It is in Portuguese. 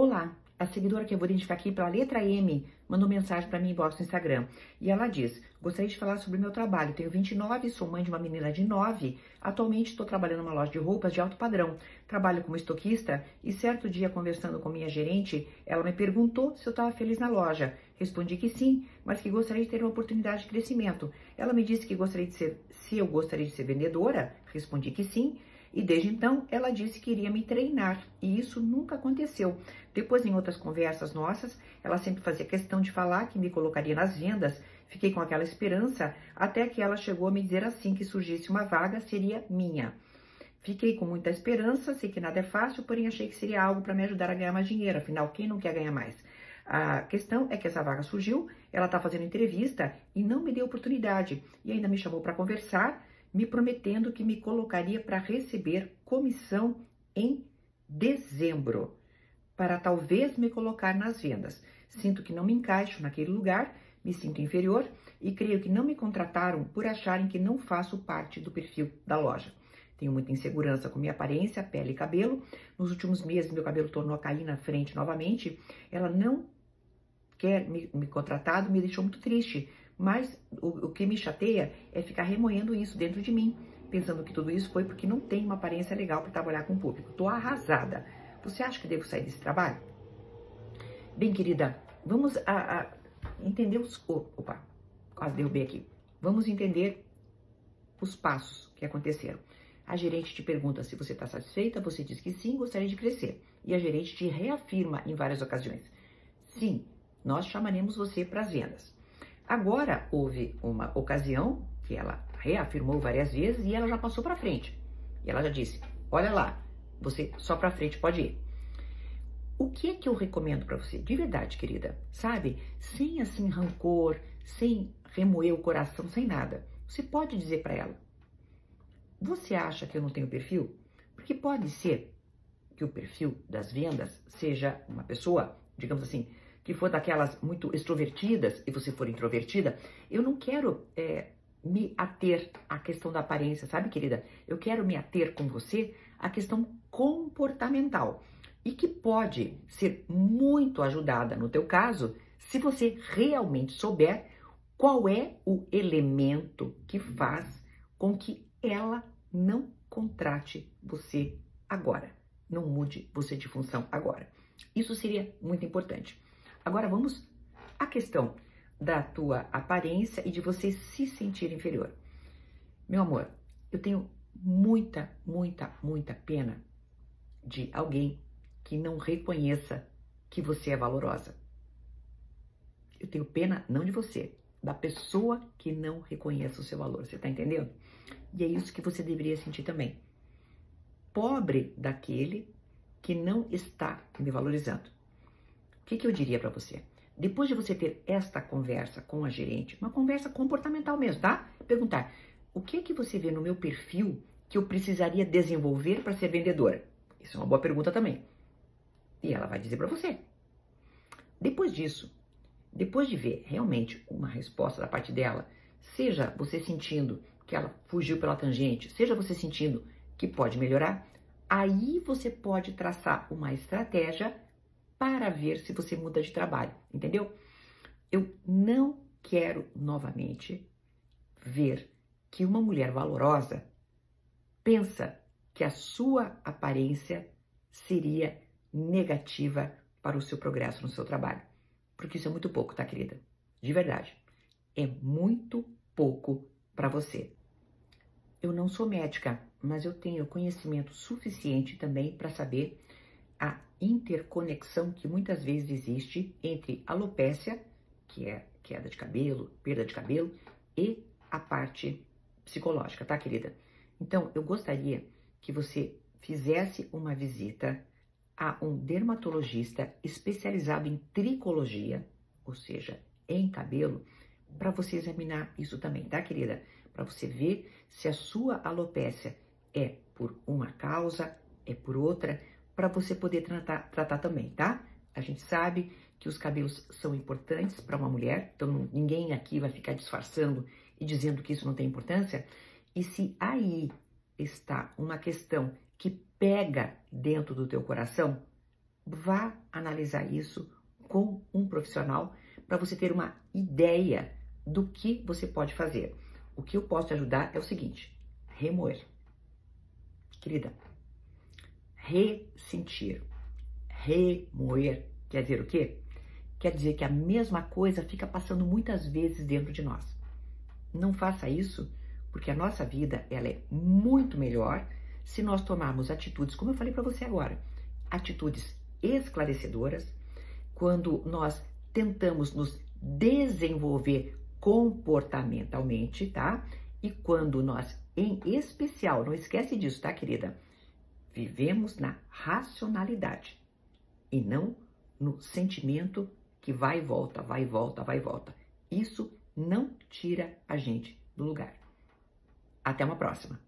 Olá, a seguidora que eu vou identificar aqui pela letra M mandou mensagem para mim inbox no Instagram. E ela diz: Gostaria de falar sobre o meu trabalho. Tenho 29, sou mãe de uma menina de 9. Atualmente estou trabalhando numa loja de roupas de alto padrão. Trabalho como estoquista e certo dia, conversando com minha gerente, ela me perguntou se eu estava feliz na loja. Respondi que sim, mas que gostaria de ter uma oportunidade de crescimento. Ela me disse que gostaria de ser, se eu gostaria de ser vendedora. Respondi que sim. E desde então ela disse que iria me treinar, e isso nunca aconteceu. Depois, em outras conversas nossas, ela sempre fazia questão de falar que me colocaria nas vendas. Fiquei com aquela esperança até que ela chegou a me dizer assim que surgisse uma vaga seria minha. Fiquei com muita esperança, sei que nada é fácil, porém achei que seria algo para me ajudar a ganhar mais dinheiro, afinal, quem não quer ganhar mais? A questão é que essa vaga surgiu, ela está fazendo entrevista e não me deu oportunidade, e ainda me chamou para conversar me prometendo que me colocaria para receber comissão em dezembro, para talvez me colocar nas vendas. Sinto que não me encaixo naquele lugar, me sinto inferior e creio que não me contrataram por acharem que não faço parte do perfil da loja. Tenho muita insegurança com minha aparência, pele e cabelo. Nos últimos meses, meu cabelo tornou a cair na frente novamente. Ela não quer me, me me deixou muito triste, mas o, o que me chateia é ficar remoendo isso dentro de mim, pensando que tudo isso foi porque não tem uma aparência legal para trabalhar com o público. Tô arrasada. Você acha que devo sair desse trabalho? Bem, querida, vamos a, a entender os. Opa, quase derrubei aqui. Vamos entender os passos que aconteceram. A gerente te pergunta se você está satisfeita, você diz que sim, gostaria de crescer. E a gerente te reafirma em várias ocasiões: sim, nós chamaremos você para as vendas. Agora houve uma ocasião que ela reafirmou várias vezes e ela já passou para frente. E ela já disse: "Olha lá, você só para frente pode ir". O que é que eu recomendo para você? De verdade, querida, sabe? Sem assim rancor, sem remoer o coração, sem nada. Você pode dizer para ela: "Você acha que eu não tenho perfil?" Porque pode ser que o perfil das vendas seja uma pessoa, digamos assim, que for daquelas muito extrovertidas e você for introvertida, eu não quero é, me ater à questão da aparência, sabe, querida? Eu quero me ater com você à questão comportamental e que pode ser muito ajudada no teu caso se você realmente souber qual é o elemento que faz com que ela não contrate você agora, não mude você de função agora. Isso seria muito importante. Agora vamos à questão da tua aparência e de você se sentir inferior. Meu amor, eu tenho muita, muita, muita pena de alguém que não reconheça que você é valorosa. Eu tenho pena não de você, da pessoa que não reconhece o seu valor. Você tá entendendo? E é isso que você deveria sentir também. Pobre daquele que não está me valorizando que, que eu diria para você? Depois de você ter esta conversa com a gerente, uma conversa comportamental mesmo, tá? Perguntar: o que que você vê no meu perfil que eu precisaria desenvolver para ser vendedora? Isso é uma boa pergunta também. E ela vai dizer para você. Depois disso, depois de ver realmente uma resposta da parte dela, seja você sentindo que ela fugiu pela tangente, seja você sentindo que pode melhorar, aí você pode traçar uma estratégia para ver se você muda de trabalho, entendeu? Eu não quero novamente ver que uma mulher valorosa pensa que a sua aparência seria negativa para o seu progresso no seu trabalho. Porque isso é muito pouco, tá, querida? De verdade. É muito pouco para você. Eu não sou médica, mas eu tenho conhecimento suficiente também para saber a interconexão que muitas vezes existe entre alopécia, que é queda de cabelo, perda de cabelo, e a parte psicológica, tá, querida? Então, eu gostaria que você fizesse uma visita a um dermatologista especializado em tricologia, ou seja, em cabelo, para você examinar isso também, tá, querida? Para você ver se a sua alopécia é por uma causa, é por outra, para você poder tratar, tratar também, tá? A gente sabe que os cabelos são importantes para uma mulher, então ninguém aqui vai ficar disfarçando e dizendo que isso não tem importância. E se aí está uma questão que pega dentro do teu coração, vá analisar isso com um profissional para você ter uma ideia do que você pode fazer. O que eu posso te ajudar é o seguinte: remoer. Querida, ressentir, remoer quer dizer o quê? Quer dizer que a mesma coisa fica passando muitas vezes dentro de nós. Não faça isso, porque a nossa vida ela é muito melhor se nós tomarmos atitudes, como eu falei para você agora, atitudes esclarecedoras, quando nós tentamos nos desenvolver comportamentalmente, tá? E quando nós, em especial, não esquece disso, tá, querida? Vivemos na racionalidade e não no sentimento que vai e volta, vai e volta, vai e volta. Isso não tira a gente do lugar. Até uma próxima.